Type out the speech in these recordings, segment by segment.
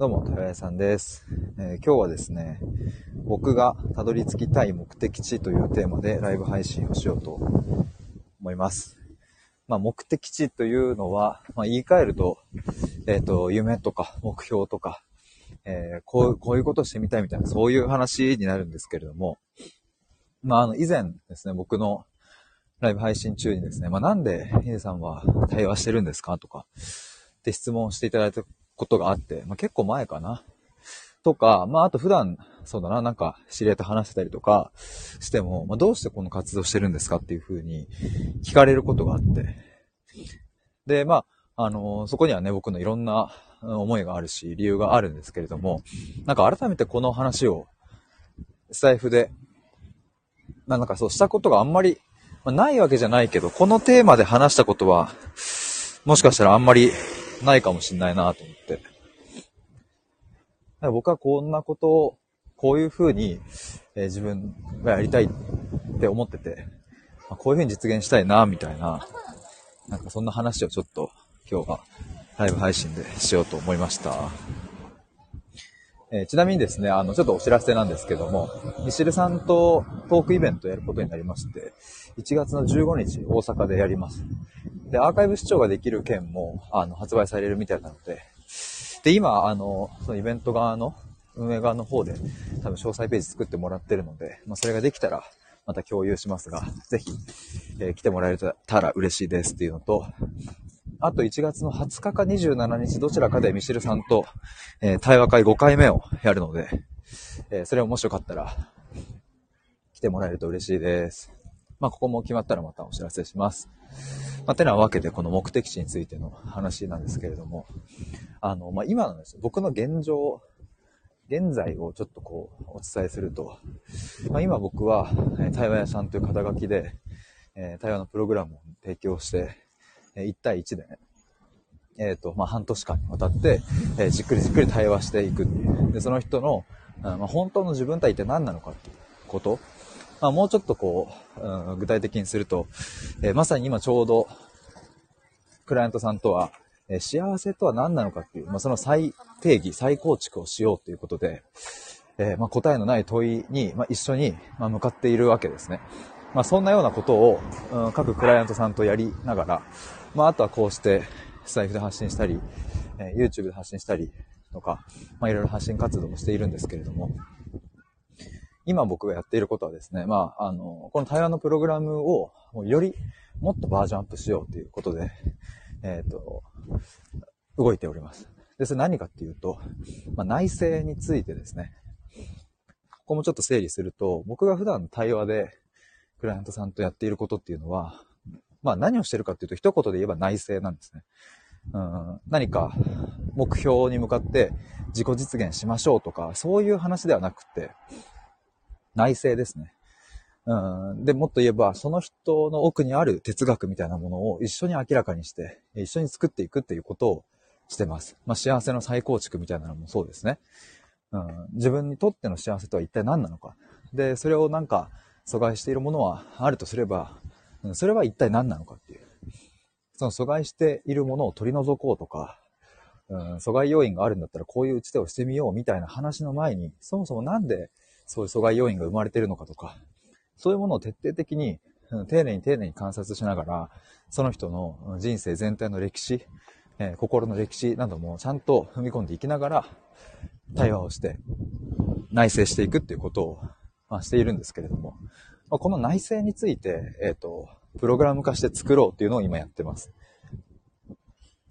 どうも、豊谷さんです、えー今日はですね、僕がたどり着きたい目的地というテーマでライブ配信をしようと思います。まあ、目的地というのは、まあ、言い換えると、えっ、と、夢とか目標とか、えーこう、こういうことしてみたいみたいな、そういう話になるんですけれども、まあ、あの、以前ですね、僕のライブ配信中にですね、まあ、なんでヒデさんは対話してるんですかとか、って質問していただいたことがあって、まあ、結構前かな。とか、まあ、あと普段、そうだな、なんか、知り合いと話してたりとかしても、まあ、どうしてこの活動してるんですかっていうふうに聞かれることがあって。で、まあ、あのそこにはね、僕のいろんな思いがあるし、理由があるんですけれども、なんか改めてこの話を、スタイフで、まなんかそうしたことがあんまり、まあ、ないわけじゃないけど、このテーマで話したことは、もしかしたらあんまりないかもしんないなと思って。だから僕はこんなことを、こういうふうに、えー自分がやりたいって思ってて、まあこういうふうに実現したいな、みたいな、なんかそんな話をちょっと今日はライブ配信でしようと思いました。えーちなみにですね、あの、ちょっとお知らせなんですけども、ミシルさんとトークイベントをやることになりまして、1月の15日、大阪でやります。で、アーカイブ視聴ができる券も、あの、発売されるみたいなので、で、今、あの、そのイベント側の、運営側の方で、多分詳細ページ作ってもらってるので、まあ、それができたら、また共有しますが、ぜひ、えー来てもらえたら嬉しいですっていうのと、あと1月の20日か27日どちらかでミシルさんと、えー対話会5回目をやるので、えーそれをもしよかったら、来てもらえると嬉しいです。まあ、ここも決まったらまたお知らせします。まあ、てなわけで、この目的地についての話なんですけれども、あの、まあ、今のですね僕の現状、現在をちょっとこう、お伝えすると、まあ、今僕は、えー対話屋さんという肩書きで、えー対話のプログラムを提供して、1対1でね、えっ、と、まあ、半年間にわたって、えーじっくりじっくり対話していくっていう。で、その人の、まあ、本当の自分とは一体何なのかっていうこと。まあ、もうちょっとこう、うん具体的にすると、えーまさに今ちょうど、クライアントさんとは、え幸せとは何なのかっていう、まあ、その再定義、再構築をしようということで、えまあ、答えのない問いに、まあ、一緒に、ま、向かっているわけですね。まあ、そんなようなことを、うん各クライアントさんとやりながら、まあ、あとはこうして、スタイフで発信したり、えー YouTube で発信したりとか、まあ、いろいろ発信活動をしているんですけれども、今僕がやっていることはですね、まあ、あの、この対話のプログラムを、もうよりもっとバージョンアップしようということで、えっ、と、動いております。で、それ何かっていうと、まあ、内政についてですね、ここもちょっと整理すると、僕が普段対話でクライアントさんとやっていることっていうのは、まあ何をしてるかっていうと、一言で言えば内政なんですね。うん、何か目標に向かって自己実現しましょうとか、そういう話ではなくて、内政ですね。うん、で、もっと言えば、その人の奥にある哲学みたいなものを一緒に明らかにして、一緒に作っていくっていうことをしてます。まあ、幸せの再構築みたいなのもそうですね。うん、自分にとっての幸せとは一体何なのか。で、それをなんか阻害しているものはあるとすれば、それは一体何なのかっていう。その阻害しているものを取り除こうとか、うん、阻害要因があるんだったらこういう打ち手をしてみようみたいな話の前に、そもそもなんでそういう阻害要因が生まれているのかとか、そういうものを徹底的に、うん丁寧に丁寧に観察しながら、その人の人生全体の歴史、えー心の歴史などもちゃんと踏み込んでいきながら、対話をして、内省していくっていうことを、まあ、しているんですけれども、まあ、この内省について、えっ、と、プログラム化して作ろうっていうのを今やってます。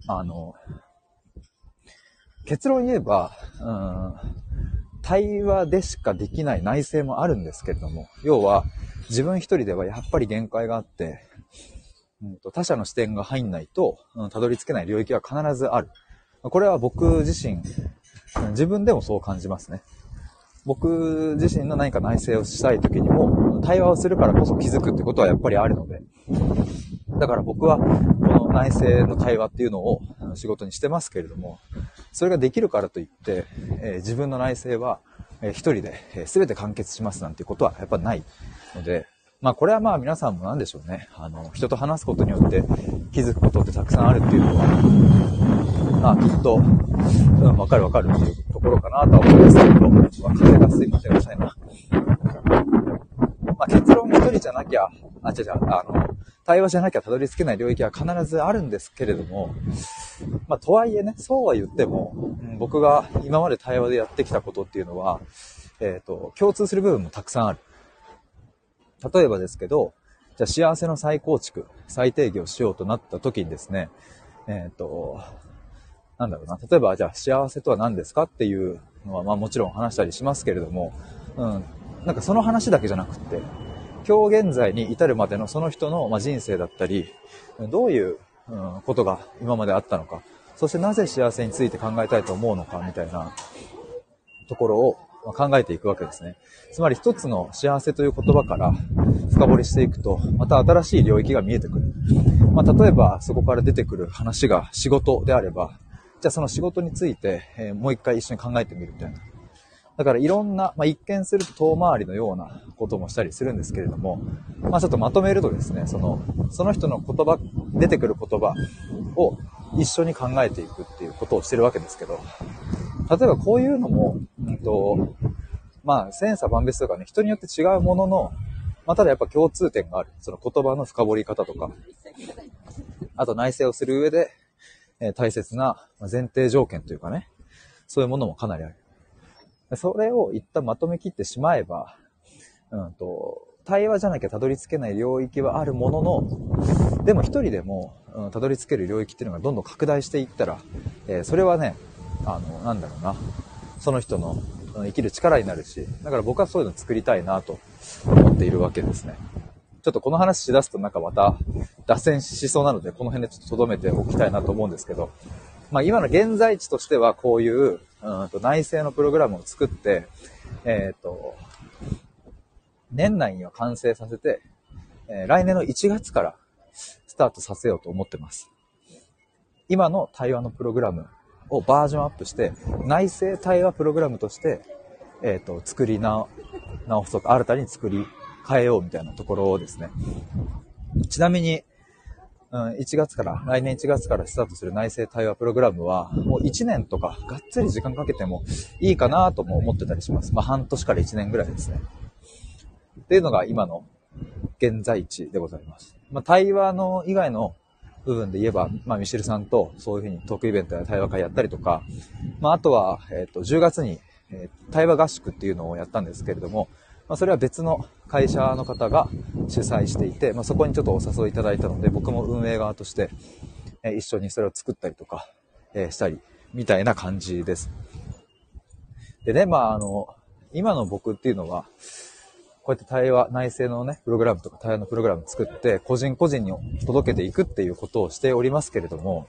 あの、結論言えば、うん、対話でしかできない内省もあるんですけれども、要は自分一人ではやっぱり限界があって、うんと他者の視点が入んないと、うんたどり着けない領域は必ずある。これは僕自身、自分でもそう感じますね。僕自身の何か内省をしたい時にも、対話をするからこそ気づくってことはやっぱりあるので、だから僕はこの内省の対話っていうのを仕事にしてますけれども、それができるからといって、え自分の内省は、えー一人で、え全て完結しますなんていうことはやっぱないので、まあこれはまあ皆さんも何でしょうね。あの、人と話すことによって気づくことってたくさんあるっていうのは、まあ、きっと、うん、わかるわかるっていうところかなとは思いますけど、まあ、風がすいません、うるさいな。まあ、結論一人じゃなきゃ、あ、違う違う、あの、対話じゃなきゃたどり着けない領域は必ずあるんですけれども、まあ、とはいえね、そうは言っても、うん、僕が今まで対話でやってきたことっていうのは、えっ、ー、と、共通する部分もたくさんある。例えばですけど、じゃあ幸せの再構築、再定義をしようとなった時にですね、えっ、ー、と、なんだろうな、例えばじゃあ幸せとは何ですかっていうのは、まあもちろん話したりしますけれども、うん、なんかその話だけじゃなくって、今日現在に至るまでのその人の、ま人生だったり、どういう、ことが今まであったのか、そしてなぜ幸せについて考えたいと思うのかみたいなところを考えていくわけですね。つまり一つの幸せという言葉から深掘りしていくと、また新しい領域が見えてくる。まあ、例えばそこから出てくる話が仕事であれば、じゃあその仕事について、えー、もう一回一緒に考えてみるみたいな。だからいろんな、まあ、一見すると遠回りのようなこともしたりするんですけれども、まあ、ちょっとまとめるとですね、その、その人の言葉、出てくる言葉を一緒に考えていくっていうことをしてるわけですけど、例えばこういうのも、うんと、まあ、千差万別とかね、人によって違うものの、まあ、ただやっぱ共通点がある。その言葉の深掘り方とか、あと内省をする上で、え、大切な前提条件というかね、そういうものもかなりある。それを一旦まとめきってしまえば、うんと、対話じゃなきゃたどり着けない領域はあるものの、でも一人でも、うん、たどり着ける領域っていうのがどんどん拡大していったら、えー、それはね、あの、なんだろうな、その人の生きる力になるし、だから僕はそういうの作りたいなと思っているわけですね。ちょっとこの話しだすとなんかまた脱線しそうなので、この辺でちょっと留めておきたいなと思うんですけど、まあ今の現在地としてはこういう、うんと内製のプログラムを作って、えっ、ー、と、年内には完成させて、えー、来年の1月からスタートさせようと思ってます。今の対話のプログラムをバージョンアップして、内製対話プログラムとして、えっ、ー、と、作り直、直そうと、新たに作り変えようみたいなところですね。ちなみに、うん、1月から、来年1月からスタートする内製対話プログラムは、もう1年とか、がっつり時間かけてもいいかなとも思ってたりします。まあ、半年から1年ぐらいですね。っていうのが今の現在地でございます。まあ、対話の以外の部分で言えば、まあ、ミシルさんとそういうふうにトークイベントや対話会やったりとか、まあ、あとは、えっ、ー、と、10月に、えー、対話合宿っていうのをやったんですけれども、まあ、それは別の会社の方が主催していて、まあ、そこにちょっとお誘いいただいたので、僕も運営側として、え、一緒にそれを作ったりとか、え、したり、みたいな感じです。でね、まあ、あの、今の僕っていうのは、こうやって対話、内政のね、プログラムとか対話のプログラム作って、個人個人に届けていくっていうことをしておりますけれども、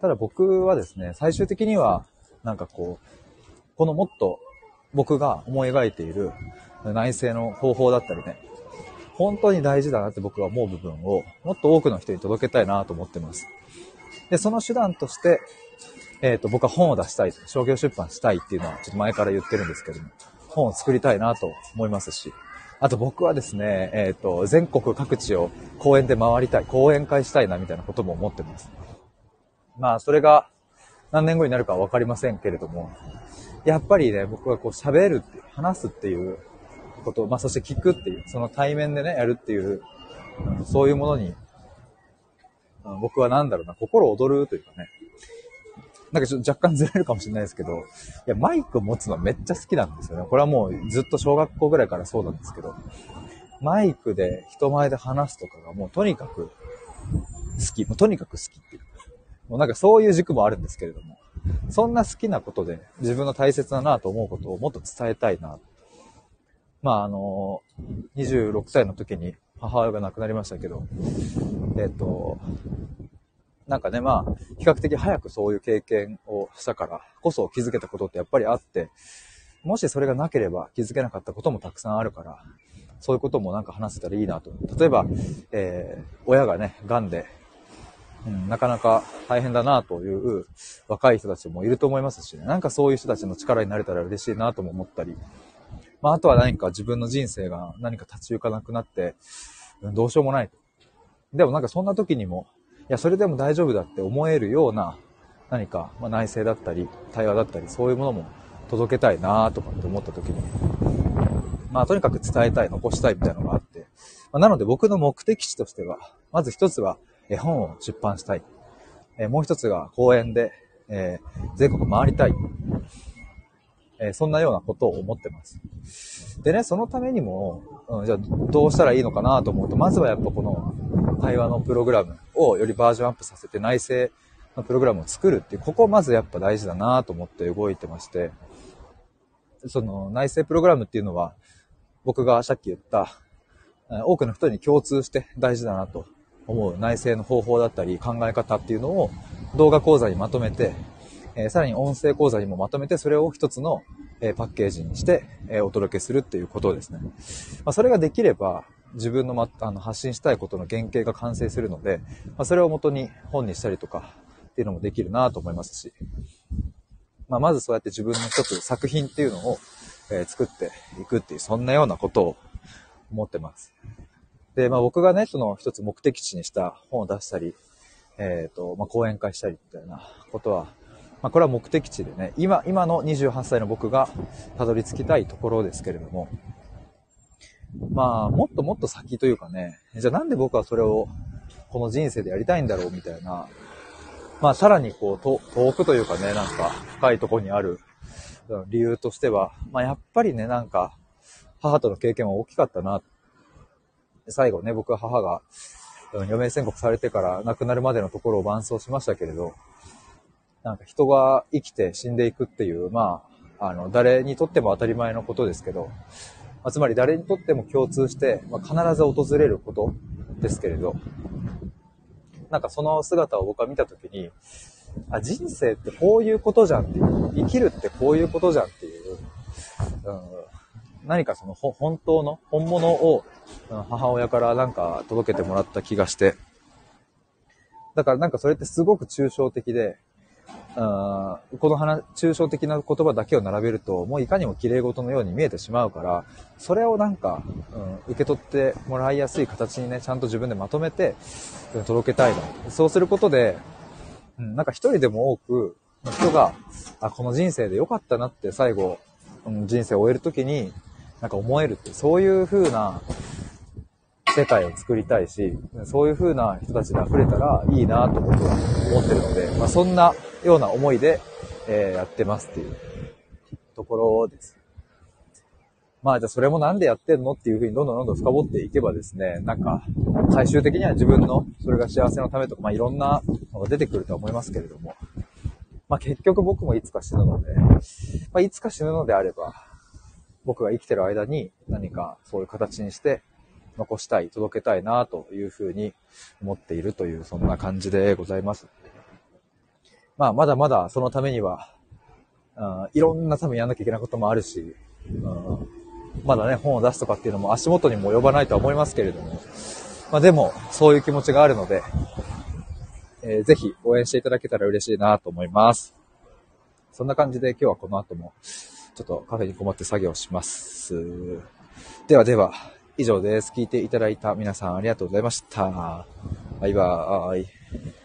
ただ僕はですね、最終的には、なんかこう、このもっと僕が思い描いている内政の方法だったりね、本当に大事だなって僕は思う部分をもっと多くの人に届けたいなと思ってます。で、その手段として、えっ、ー、と、僕は本を出したい、商業出版したいっていうのはちょっと前から言ってるんですけども、本を作りたいなと思いますし、あと僕はですね、えっ、ー、と、全国各地を公園で回りたい、講演会したいなみたいなことも思ってます。まあ、それが何年後になるかはわかりませんけれども、やっぱりね、僕はこう喋るって、話すっていうこと、まあ、そして聞くっていう、その対面でね、やるっていう、そういうものに、僕はなんだろうな、心躍るというかね、なんかちょっと若干ずれるかもしれないですけど、いや、マイク持つのめっちゃ好きなんですよね。これはもうずっと小学校ぐらいからそうなんですけど、マイクで人前で話すとかがもうとにかく好き。もうとにかく好きっていう。もうなんかそういう軸もあるんですけれども、そんな好きなことで自分の大切だなと思うことをもっと伝えたいな。まああの、26歳の時に母親が亡くなりましたけど、えっ、と、なんかね、まあ、比較的早くそういう経験をしたからこそ気づけたことってやっぱりあって、もしそれがなければ気づけなかったこともたくさんあるから、そういうこともなんか話せたらいいなと。例えば、えー、親がね、癌で、うん、なかなか大変だなという若い人たちもいると思いますし、ね、なんかそういう人たちの力になれたら嬉しいなとも思ったり、まあ、あとは何か自分の人生が何か立ち行かなくなって、どうしようもない。でもなんかそんな時にも、いや、それでも大丈夫だって思えるような、何か、まあ、内政だったり、対話だったり、そういうものも届けたいなとかって思った時に、まあとにかく伝えたい、残したいみたいなのがあって、まあ、なので僕の目的地としては、まず一つは絵本を出版したい。えー、もう一つが公園で、えー、全国回りたい。え、そんなようなことを思ってます。でね、そのためにも、うん、じゃあどうしたらいいのかなと思うと、まずはやっぱこの対話のプログラムをよりバージョンアップさせて内政のプログラムを作るっていう、ここまずやっぱ大事だなと思って動いてまして、その内政プログラムっていうのは、僕がさっき言った、多くの人に共通して大事だなと思う内政の方法だったり考え方っていうのを動画講座にまとめて、え、さらに音声講座にもまとめて、それを一つの、え、パッケージにして、え、お届けするっていうことですね。まあ、それができれば、自分の,、ま、あの発信したいことの原型が完成するので、まあ、それを元に本にしたりとかっていうのもできるなと思いますし、まあ、まずそうやって自分の一つ作品っていうのを、え作っていくっていう、そんなようなことを思ってます。で、まあ僕がね、その一つ目的地にした本を出したり、えっ、ー、と、まあ講演会したりみたいなことは、まあ、これは目的地でね、今、今の28歳の僕がたどり着きたいところですけれども、まあ、もっともっと先というかね、じゃあなんで僕はそれをこの人生でやりたいんだろうみたいな、まあ、さらにこう、遠くというかね、なんか深いところにある理由としては、まあ、やっぱりね、なんか、母との経験は大きかったな。最後ね、僕は母が余命宣告されてから亡くなるまでのところを伴走しましたけれど、なんか人が生きて死んでいくっていう、まあ、あの、誰にとっても当たり前のことですけど、ま、つまり誰にとっても共通して、まあ、必ず訪れることですけれど、なんかその姿を僕は見たときに、あ、人生ってこういうことじゃんっていう、生きるってこういうことじゃんっていう、うん、何かその本当の、本物を母親からなんか届けてもらった気がして、だからなんかそれってすごく抽象的で、あこの話、抽象的な言葉だけを並べると、もういかにも綺麗事のように見えてしまうから、それをなんか、うん、受け取ってもらいやすい形にね、ちゃんと自分でまとめて、届けたいな。そうすることで、うん、なんか一人でも多くの人が、あ、この人生で良かったなって最後、うん、人生を終えるときに、なんか思えるって、そういう風な、世界を作りたいし、そういう風な人たちで溢れたらいいなと僕は思ってるので、まあ、そんなような思いで、えー、やってますっていうところです。まあじゃあそれもなんでやってんのっていう風にどんどんどんどん深掘っていけばですね、なんか最終的には自分のそれが幸せのためとか、まあいろんなのが出てくるとは思いますけれども、まあ結局僕もいつか死ぬので、まあいつか死ぬのであれば、僕が生きてる間に何かそういう形にして残したい、届けたいなというふうに思っているという、そんな感じでございます。まあ、まだまだそのためには、うん、いろんな多分やんなきゃいけないこともあるし、うん、まだね、本を出すとかっていうのも足元にも及ばないとは思いますけれども、まあでも、そういう気持ちがあるので、えー、ぜひ応援していただけたら嬉しいなと思います。そんな感じで今日はこの後も、ちょっとカフェにこもって作業します。ではでは、以上です。聞いていただいた皆さんありがとうございました。バイバーイ。